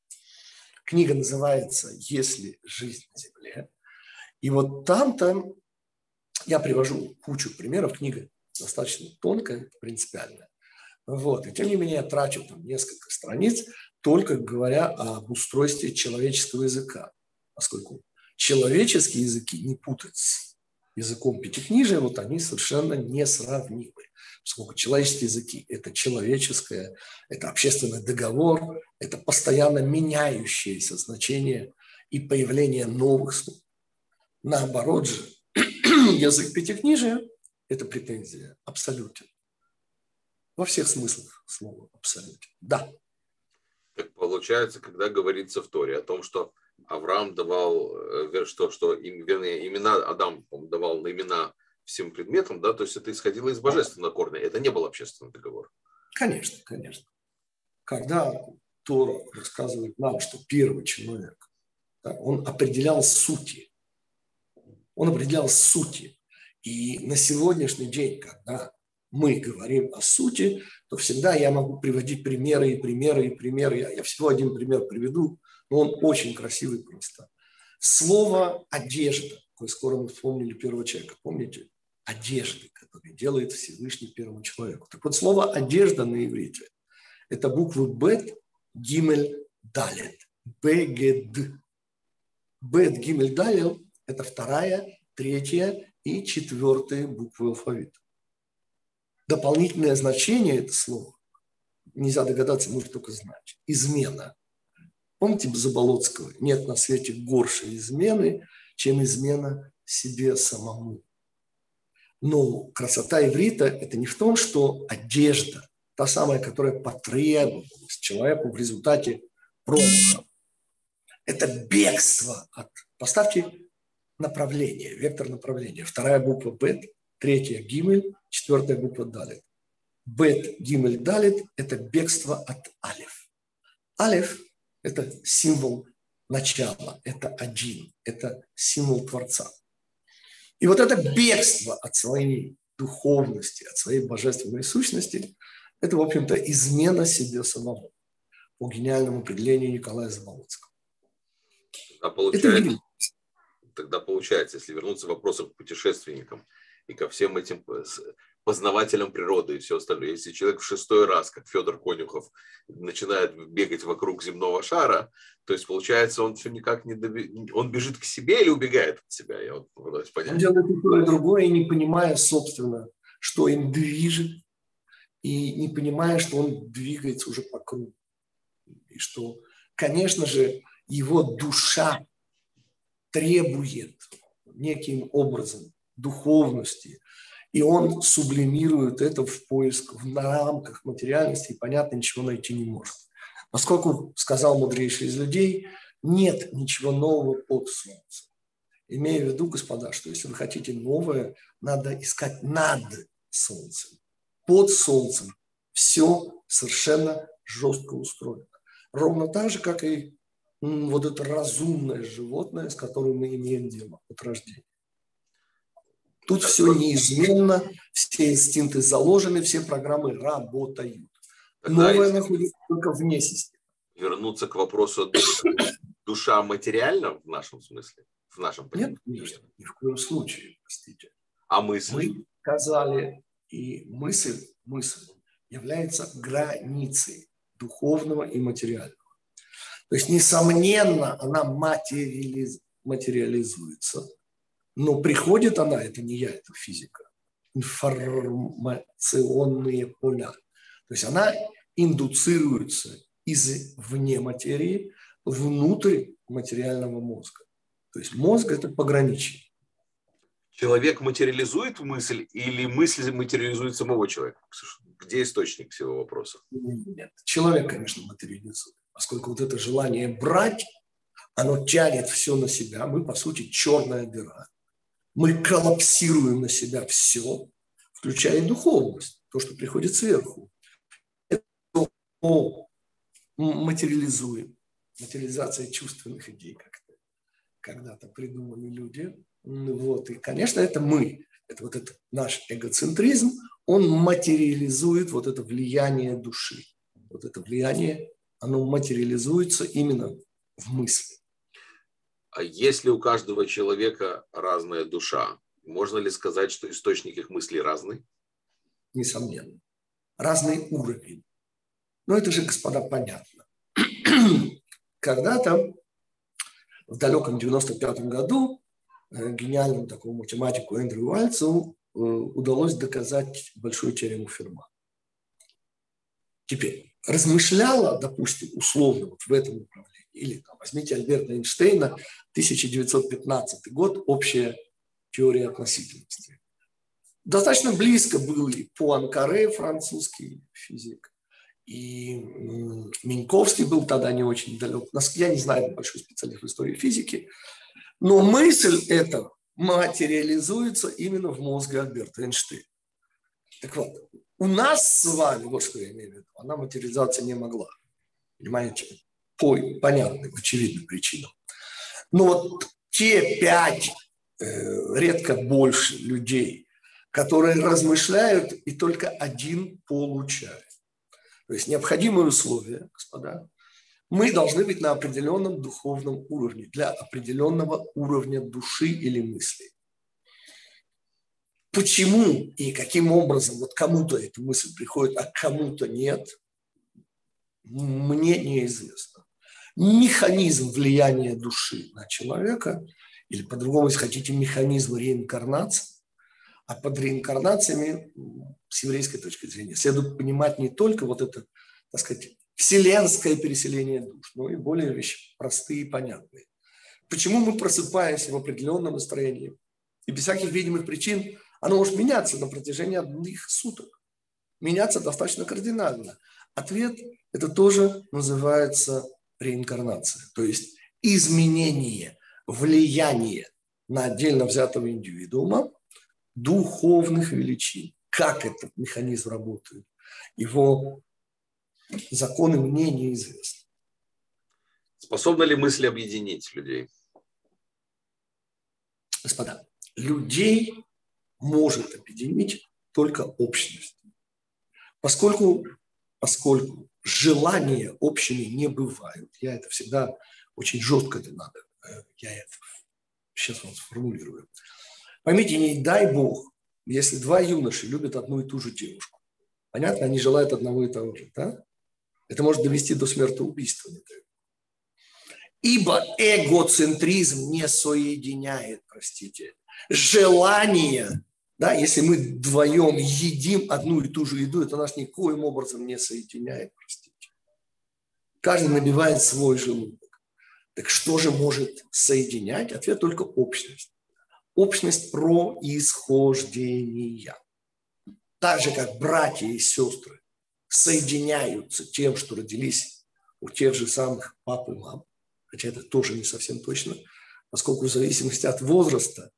Книга называется «Если жизнь на земле». И вот там-то я привожу кучу примеров, книга достаточно тонкая, принципиальная. Вот. И тем не менее я трачу там несколько страниц, только говоря об устройстве человеческого языка поскольку человеческие языки не путать с языком пятикнижия, вот они совершенно несравнимы. Поскольку человеческие языки – это человеческое, это общественный договор, это постоянно меняющееся значение и появление новых слов. Наоборот же, *clears throat* язык пятикнижия – это претензия, абсолютен. Во всех смыслах слова абсолютен. Да. Так получается, когда говорится в Торе о том, что Авраам давал, э, что, что вернее, имена, Адам давал на имена всем предметам, да, то есть это исходило из божественного корня, это не был общественный договор. Конечно, конечно. Когда Тора рассказывает нам, что первый человек, да, он определял сути, он определял сути. И на сегодняшний день, когда мы говорим о сути, то всегда я могу приводить примеры и примеры и примеры. Я, я всего один пример приведу но он очень красивый просто. Слово «одежда», коль скоро мы вспомнили первого человека, помните? Одежды, которые делает Всевышний первому человеку. Так вот, слово «одежда» на иврите – это буквы «бет», «гимель», «далет», «бегед». «Бет», «гимель», «далет» – это вторая, третья и четвертая буквы алфавита. Дополнительное значение этого слова, нельзя догадаться, может только знать, измена – Помните Заболоцкого? Нет на свете горшей измены, чем измена себе самому. Но красота иврита – это не в том, что одежда, та самая, которая потребовалась человеку в результате промаха. Это бегство от... Поставьте направление, вектор направления. Вторая буква бет, третья гимель, четвертая буква далит. Бет, гимель, далит – это бегство от алиф. Алиф это символ начала, это один, это символ Творца. И вот это бегство от своей духовности, от своей божественной сущности, это, в общем-то, измена себе самого по гениальному определению Николая Заболоцкого. А получается, тогда получается, если вернуться к вопросу к путешественникам и ко всем этим познавателем природы и все остальное. Если человек в шестой раз, как Федор Конюхов, начинает бегать вокруг земного шара, то есть получается, он все никак не доби... он бежит к себе или убегает от себя? Я вот пытаюсь понять. Он делает и то, и другое, не понимая, собственно, что им движет, и не понимая, что он двигается уже по кругу. И что, конечно же, его душа требует неким образом духовности, и он сублимирует это в поиск, в рамках материальности, и, понятно, ничего найти не может. Поскольку, сказал мудрейший из людей, нет ничего нового под солнцем. Имея в виду, господа, что если вы хотите новое, надо искать над солнцем. Под солнцем все совершенно жестко устроено. Ровно так же, как и вот это разумное животное, с которым мы имеем дело от рождения. Тут все неизменно, все инстинкты заложены, все программы работают. Тогда Новое находится только вне системы. Вернуться к вопросу душа материальна в нашем смысле, в нашем понимании? Нет, конечно, ни в коем случае, простите. А мысль? Мы сказали, И мысль, мысль является границей духовного и материального. То есть, несомненно, она материализ, материализуется, но приходит она, это не я, это физика, информационные поля. То есть она индуцируется из вне материи внутрь материального мозга. То есть мозг – это пограничье. Человек материализует мысль или мысль материализует самого человека? Где источник всего вопроса? Нет, человек, конечно, материализует, поскольку вот это желание брать, оно тянет все на себя. Мы, по сути, черная дыра. Мы коллапсируем на себя все, включая духовность, то, что приходит сверху. Это материализуем. Материализация чувственных идей как-то когда-то придумали люди. Вот. И, конечно, это мы. Это вот этот наш эгоцентризм, он материализует вот это влияние души. Вот это влияние, оно материализуется именно в мысли. А если у каждого человека разная душа, можно ли сказать, что источник их мыслей разный? Несомненно. Разный уровень. Но это же, господа, понятно. Когда-то в далеком 95 году э, гениальному такому математику Эндрю Уальцу э, удалось доказать большую теорему Ферма. Теперь, размышляла, допустим, условно вот в этом направлении, или там, возьмите Альберта Эйнштейна, 1915 год, общая теория относительности. Достаточно близко был и Пуанкаре, французский физик, и Миньковский был тогда не очень далек. Я не знаю, большой специалист в истории физики, но мысль эта материализуется именно в мозге Альберта Эйнштейна. Так вот, у нас с вами, вот что я имею в виду, она материализация не могла. Понимаете? По понятным, очевидным причинам. Но вот те пять Э, редко больше людей, которые размышляют и только один получает. То есть необходимые условия, господа, мы должны быть на определенном духовном уровне, для определенного уровня души или мысли. Почему и каким образом вот кому-то эта мысль приходит, а кому-то нет, мне неизвестно. Механизм влияния души на человека – или по-другому, если хотите, механизм реинкарнации. А под реинкарнациями, с еврейской точки зрения, следует понимать не только вот это, так сказать, вселенское переселение душ, но и более вещи простые и понятные. Почему мы просыпаемся в определенном настроении? И без всяких видимых причин оно может меняться на протяжении одних суток. Меняться достаточно кардинально. Ответ – это тоже называется реинкарнация, то есть изменение – влияние на отдельно взятого индивидуума духовных величин. Как этот механизм работает, его законы мне неизвестны. Способны ли мысли объединить людей? Господа, людей может объединить только общность. Поскольку, поскольку желания общими не бывают, я это всегда очень жестко это надо я это сейчас вам сформулирую. Поймите, не дай Бог, если два юноши любят одну и ту же девушку. Понятно, они желают одного и того же, да? Это может довести до смертоубийства. Ибо эгоцентризм не соединяет, простите, желание, да, если мы вдвоем едим одну и ту же еду, это нас никоим образом не соединяет, простите. Каждый набивает свой желудок. Так что же может соединять? Ответ только общность. Общность происхождения. Так же, как братья и сестры соединяются тем, что родились у тех же самых пап и мам, хотя это тоже не совсем точно, поскольку в зависимости от возраста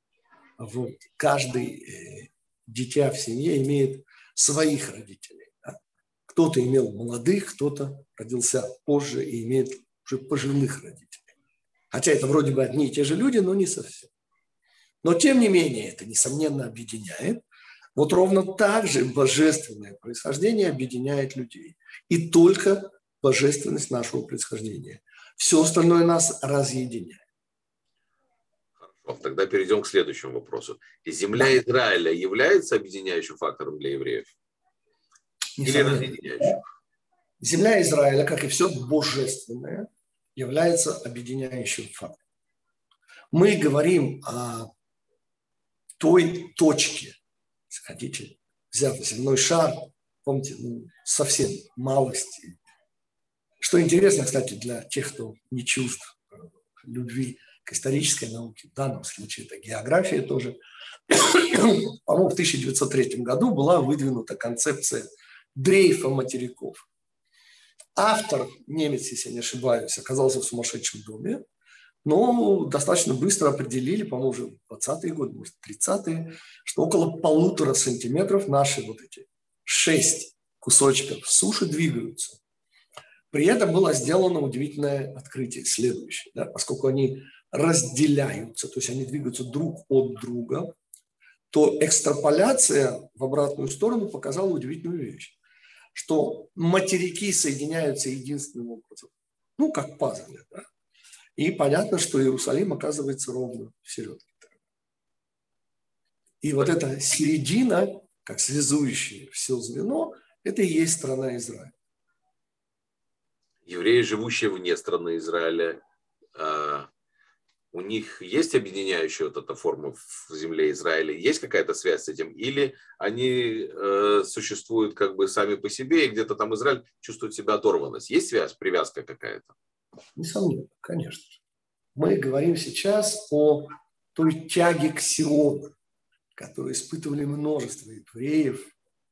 вот, каждый э, дитя в семье имеет своих родителей. Да? Кто-то имел молодых, кто-то родился позже и имеет уже пожилых родителей. Хотя это вроде бы одни и те же люди, но не совсем. Но тем не менее это, несомненно, объединяет. Вот ровно так же божественное происхождение объединяет людей. И только божественность нашего происхождения. Все остальное нас разъединяет. Тогда перейдем к следующему вопросу. Земля Израиля является объединяющим фактором для евреев? Или разъединяющим? Земля Израиля, как и все божественное, является объединяющим фактором. Мы говорим о той точке, если хотите, взять земной шар, помните, ну, совсем малости. Что интересно, кстати, для тех, кто не чувств любви к исторической науке, в данном случае это география тоже. *coughs* По-моему, в 1903 году была выдвинута концепция дрейфа материков. Автор, немец, если я не ошибаюсь, оказался в сумасшедшем доме, но достаточно быстро определили, по-моему, уже 20-е годы, может, 30-е, что около полутора сантиметров наши вот эти шесть кусочков суши двигаются. При этом было сделано удивительное открытие следующее, да, поскольку они разделяются, то есть они двигаются друг от друга, то экстраполяция в обратную сторону показала удивительную вещь, что материки соединяются единственным образом, ну, как пазлы, да? И понятно, что Иерусалим оказывается ровно в середке. И вот эта середина, как связующее все звено, это и есть страна Израиля. Евреи, живущие вне страны Израиля, а, у них есть объединяющая вот эта форма в земле Израиля? Есть какая-то связь с этим? Или они э, существуют как бы сами по себе, и где-то там Израиль чувствует себя оторванность? Есть связь, привязка какая-то? Несомненно, конечно. Мы говорим сейчас о той тяге к Сиону, которую испытывали множество евреев,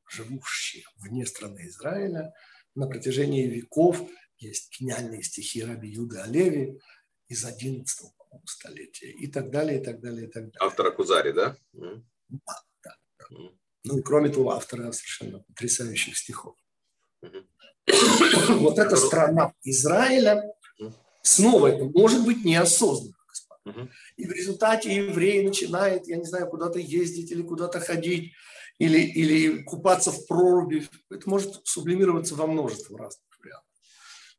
живущих вне страны Израиля на протяжении веков. Есть гениальные стихи Раби Юда Олеви из 11 столетия и так далее, и так далее, и так далее. Автора Кузари, да? Да, да. да. Ну и кроме того, автора совершенно потрясающих стихов. *coughs* Вот эта страна Израиля, снова это может быть неосознанно. И в результате еврей начинает, я не знаю, куда-то ездить или куда-то ходить, или, или купаться в проруби. Это может сублимироваться во множество разных вариантов.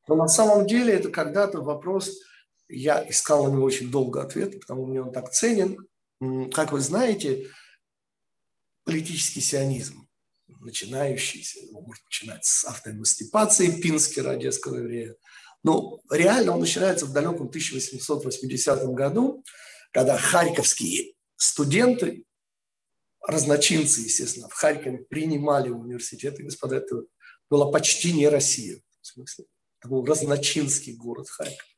Но на самом деле это когда-то вопрос я искал на него очень долго ответ, потому что мне он так ценен. Как вы знаете, политический сионизм, начинающийся, ну, может начинать с автоэмансипации Пинскера, одесского еврея, но реально он начинается в далеком 1880 году, когда харьковские студенты, разночинцы, естественно, в Харькове принимали в университеты, господа, это была почти не Россия, в смысле, это был разночинский город Харьков.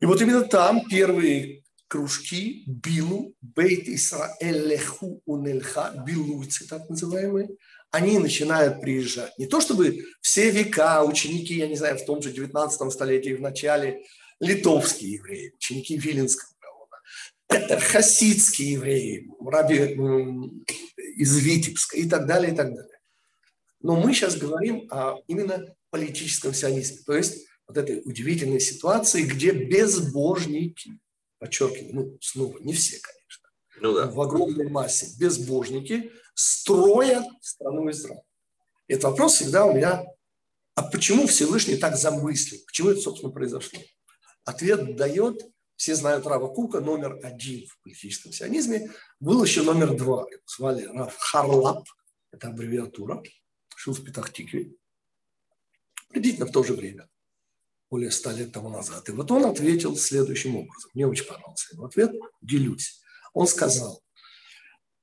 И вот именно там первые кружки Билу, Бейт Исраэль Леху Унельха, билуйцы так называемые, они начинают приезжать. Не то чтобы все века ученики, я не знаю, в том же 19 столетии, в начале, литовские евреи, ученики Виленского это хасидские евреи, раби из Витебска и так далее, и так далее. Но мы сейчас говорим о именно политическом сионизме, то есть вот этой удивительной ситуации, где безбожники, подчеркиваю, ну, снова, не все, конечно, ну, да. в огромной массе безбожники строят страну Израиль. Этот вопрос всегда у меня, а почему Всевышний так замыслил? Почему это, собственно, произошло? Ответ дает, все знают Рава Кука, номер один в политическом сионизме. Был еще номер два, его звали Рав Харлап, это аббревиатура, жил в Петахтикве, приблизительно в то же время более ста лет тому назад. И вот он ответил следующим образом. Мне очень понравился его ответ. Делюсь. Он сказал,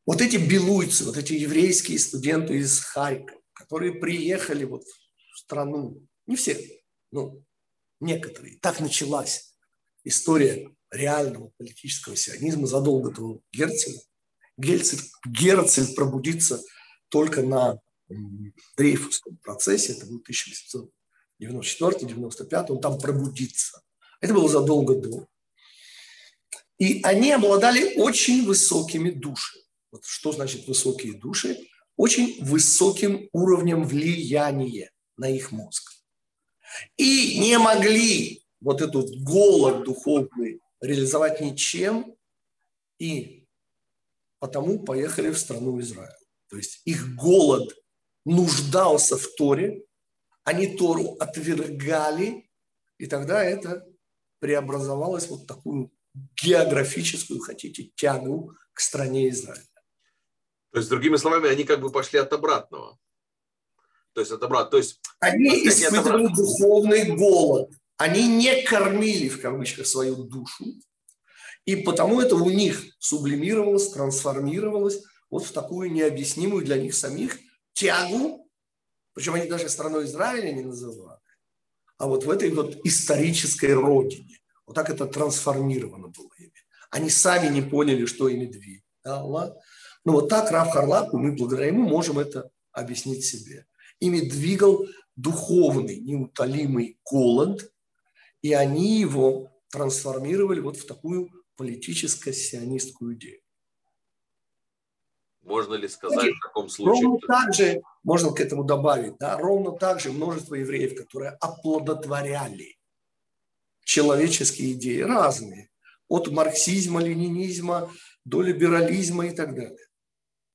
вот эти белуйцы, вот эти еврейские студенты из Харькова, которые приехали вот в страну, не все, но некоторые, так началась история реального политического сионизма задолго до Герцеля. Герцель, Герцель пробудится только на Дрейфусском процессе, это был 1800 94-95, он там пробудится. Это было задолго до. И они обладали очень высокими душами. Вот что значит высокие души? Очень высоким уровнем влияния на их мозг. И не могли вот этот голод духовный реализовать ничем, и потому поехали в страну Израиль. То есть их голод нуждался в Торе, они Тору отвергали, и тогда это преобразовалось вот такую географическую, хотите, тягу к стране Израиля. То есть, другими словами, они как бы пошли от обратного. То есть, от обратного. То есть, они испытывали духовный голод. Они не кормили, в кавычках, свою душу. И потому это у них сублимировалось, трансформировалось вот в такую необъяснимую для них самих тягу, причем они даже страной Израиля не называли, а вот в этой вот исторической родине. Вот так это трансформировано было ими. Они сами не поняли, что ими двигало. Но вот так Рав Харлаку, мы благодаря ему можем это объяснить себе. Ими двигал духовный, неутолимый голод, и они его трансформировали вот в такую политическо-сионистскую идею. Можно ли сказать в таком случае? Ровно так же, можно к этому добавить, да, ровно так же множество евреев, которые оплодотворяли человеческие идеи, разные, от марксизма, ленинизма до либерализма и так далее.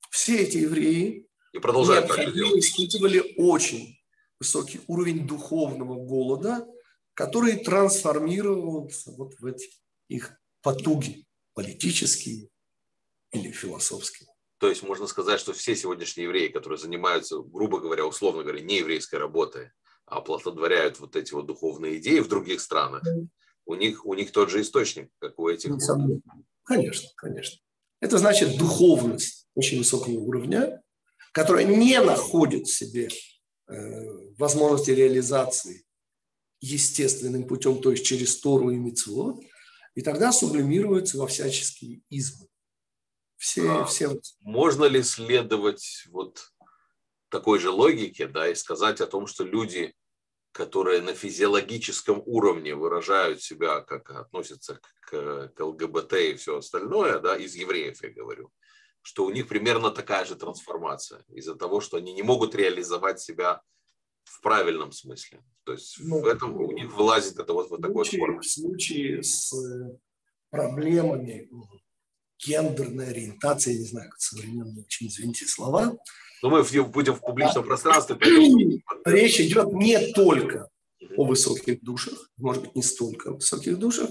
Все эти евреи и продолжают так испытывали очень высокий уровень духовного голода, который трансформировался вот в эти их потуги политические или философские. То есть можно сказать, что все сегодняшние евреи, которые занимаются, грубо говоря, условно говоря, не еврейской работой, а оплодотворяют вот эти вот духовные идеи в других странах, у них, у них тот же источник, как у этих. Конечно, конечно. Это значит духовность очень высокого уровня, которая не находит в себе э, возможности реализации естественным путем, то есть через Тору и Мицвод, и тогда сублимируется во всяческие измы. Все, а, все... Можно ли следовать вот такой же логике, да, и сказать о том, что люди, которые на физиологическом уровне выражают себя, как относятся к, к ЛГБТ и все остальное, да, из евреев я говорю, что у них примерно такая же трансформация из-за того, что они не могут реализовать себя в правильном смысле. То есть ну, в этом у них вылазит это вот в такой форме. В случае с э, проблемами гендерной ориентации, я не знаю, как современные, очень извините слова. Но мы будем в публичном пространстве. Речь идет не только о высоких душах, может быть, не столько о высоких душах,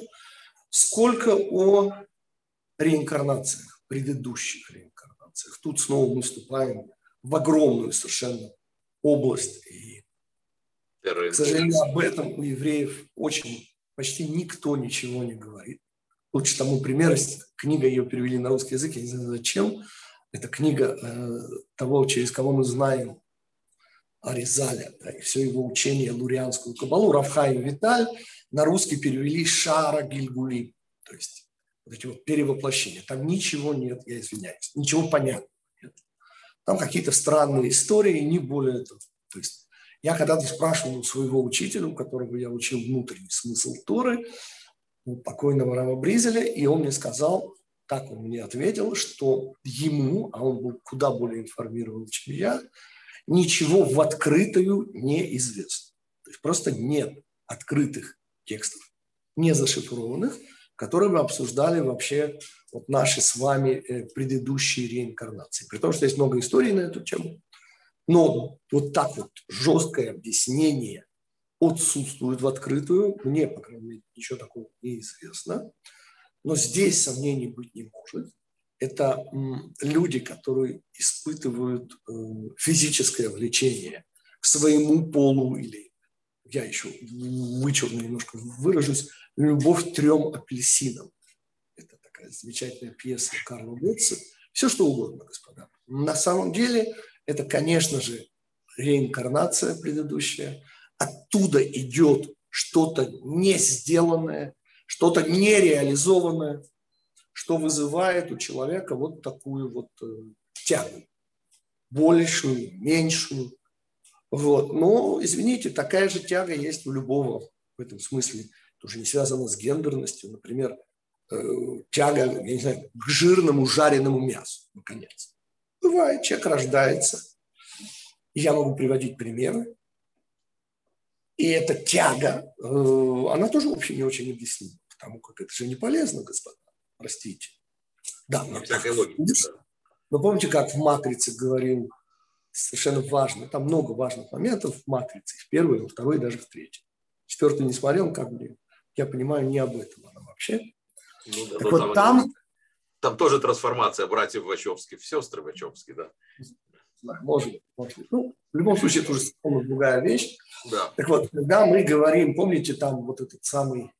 сколько о реинкарнациях, предыдущих реинкарнациях. Тут снова мы вступаем в огромную совершенно область. И, к сожалению, об этом у евреев очень почти никто ничего не говорит. Лучше тому пример, книга ее перевели на русский язык, я не знаю зачем. Это книга э, того, через кого мы знаем Аризаля, да, и все его учение лурианскую кабалу, Равхайм Виталь, на русский перевели Шара Гильгули, то есть вот эти вот перевоплощения. Там ничего нет, я извиняюсь, ничего понятного нет. Там какие-то странные истории, не более того. То есть я когда-то спрашивал у своего учителя, у которого я учил внутренний смысл Торы, у покойного Рава Бризеля, и он мне сказал, так он мне ответил, что ему, а он был куда более информирован, чем я, ничего в открытую не известно. То есть просто нет открытых текстов, не зашифрованных, которые бы обсуждали вообще вот наши с вами э, предыдущие реинкарнации. При том, что есть много историй на эту тему. Но вот так вот жесткое объяснение отсутствует в открытую. Мне, по крайней мере, ничего такого не известно. Но здесь сомнений быть не может. Это люди, которые испытывают э, физическое влечение к своему полу или, я еще вычурно немножко выражусь, любовь к трем апельсинам. Это такая замечательная пьеса Карла Бетца. Все что угодно, господа. На самом деле это, конечно же, реинкарнация предыдущая – оттуда идет что-то не сделанное, что-то нереализованное, что вызывает у человека вот такую вот э, тягу, большую, меньшую. Вот. Но, извините, такая же тяга есть у любого в этом смысле, тоже не связана с гендерностью. Например, э, тяга, я не знаю, к жирному жареному мясу, наконец. Бывает, человек рождается. Я могу приводить примеры. И эта тяга, э, она тоже, в общем, не очень объяснима, потому как это же не полезно, господа, простите. Да, но, всякой логики, да. но помните, как в «Матрице» говорил, совершенно важно, там много важных моментов в «Матрице», в первой, во второй, даже в третьей. Четвертую не смотрел, как бы, я понимаю, не об этом она вообще. Ну, да, так вот там, там, там тоже трансформация братьев Вачовских, сестры Вачовские, да. Может быть, может быть. Ну, в любом случае, это уже другая вещь. Да. Так вот, когда мы говорим, помните, там вот этот самый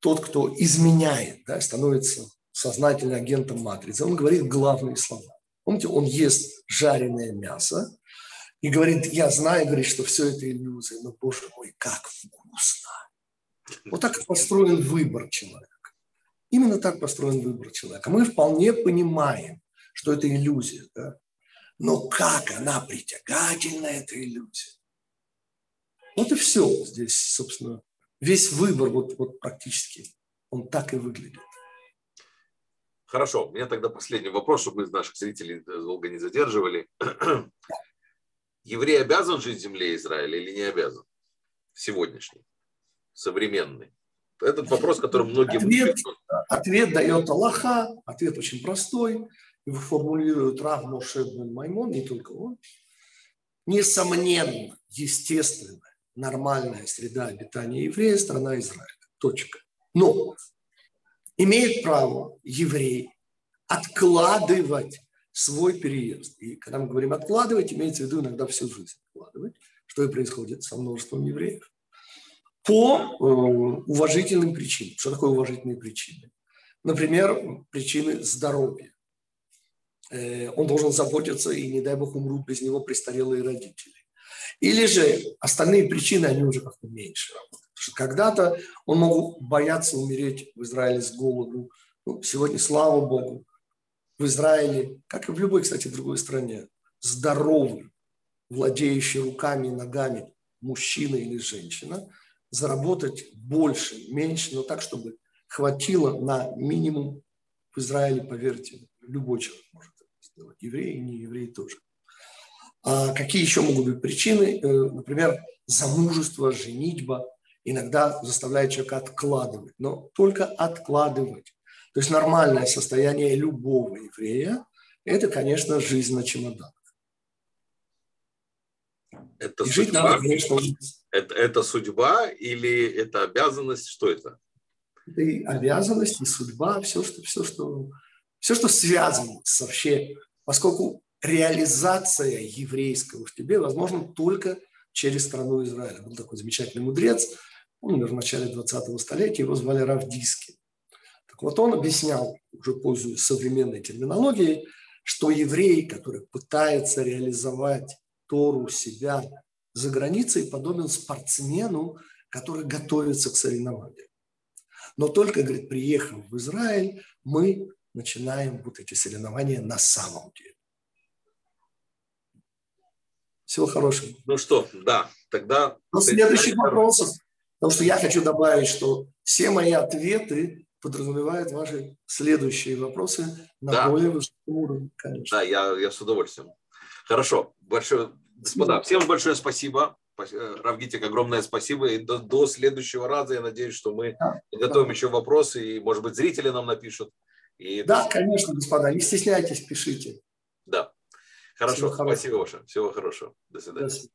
тот, кто изменяет, да, становится сознательным агентом матрицы, он говорит главные слова. Помните, он ест жареное мясо и говорит, я знаю, говорит, что все это иллюзия, но, боже мой, как вкусно. Вот так построен выбор человека. Именно так построен выбор человека. Мы вполне понимаем, что это иллюзия, да? но как она притягательна, эта иллюзия. Вот и все здесь, собственно, весь выбор вот, вот практически, он так и выглядит. Хорошо, у меня тогда последний вопрос, чтобы мы наших зрителей долго не задерживали. *clears throat* Еврей обязан жить в земле Израиля или не обязан? Сегодняшний, современный. Этот вопрос, который многие... Ответ, ответ дает Аллаха, ответ очень простой. Его формулирует Рав Моше Маймон, не только он. Несомненно, естественно, нормальная среда обитания еврея – страна Израиля. Точка. Но имеет право еврей откладывать свой переезд. И когда мы говорим откладывать, имеется в виду иногда всю жизнь откладывать, что и происходит со множеством евреев, по э, уважительным причинам. Что такое уважительные причины? Например, причины здоровья. Э, он должен заботиться, и не дай бог умрут без него престарелые родители. Или же остальные причины, они уже как-то меньше работают. Когда-то он мог бояться умереть в Израиле с голоду. Ну, сегодня, слава Богу, в Израиле, как и в любой, кстати, другой стране, здоровый, владеющий руками и ногами мужчина или женщина, заработать больше, меньше, но так, чтобы хватило на минимум в Израиле, поверьте, любой человек может это сделать, евреи и не евреи тоже. А какие еще могут быть причины? Э, например, замужество, женитьба иногда заставляет человека откладывать, но только откладывать. То есть нормальное состояние любого еврея – это, конечно, жизнь на чемоданах. Это жить судьба? надо, конечно, это, это судьба или это обязанность? Что это? Это и обязанность, и судьба, все, что, все, что, все, что связано с вообще, поскольку реализация еврейского в тебе возможно только через страну Израиля. Был такой замечательный мудрец, он умер в начале 20-го столетия, его звали Равдиски. Так вот он объяснял, уже пользуясь современной терминологией, что еврей, который пытается реализовать Тору себя за границей, подобен спортсмену, который готовится к соревнованиям. Но только, говорит, приехав в Израиль, мы начинаем вот эти соревнования на самом деле. Всего хорошего. Ну что, да, тогда... Но следующих вопросов, потому что я хочу добавить, что все мои ответы подразумевают ваши следующие вопросы на да. более высоком уровне, конечно. Да, я, я с удовольствием. Хорошо, большое, господа, всем большое спасибо. Э, Равгитик, огромное спасибо. И до, до следующего раза я надеюсь, что мы да, готовим да. еще вопросы, и, может быть, зрители нам напишут. И да, конечно, господа, не стесняйтесь, пишите. Да. Хорошо, Всего спасибо, Ваша. Всего хорошего. До свидания. До свидания.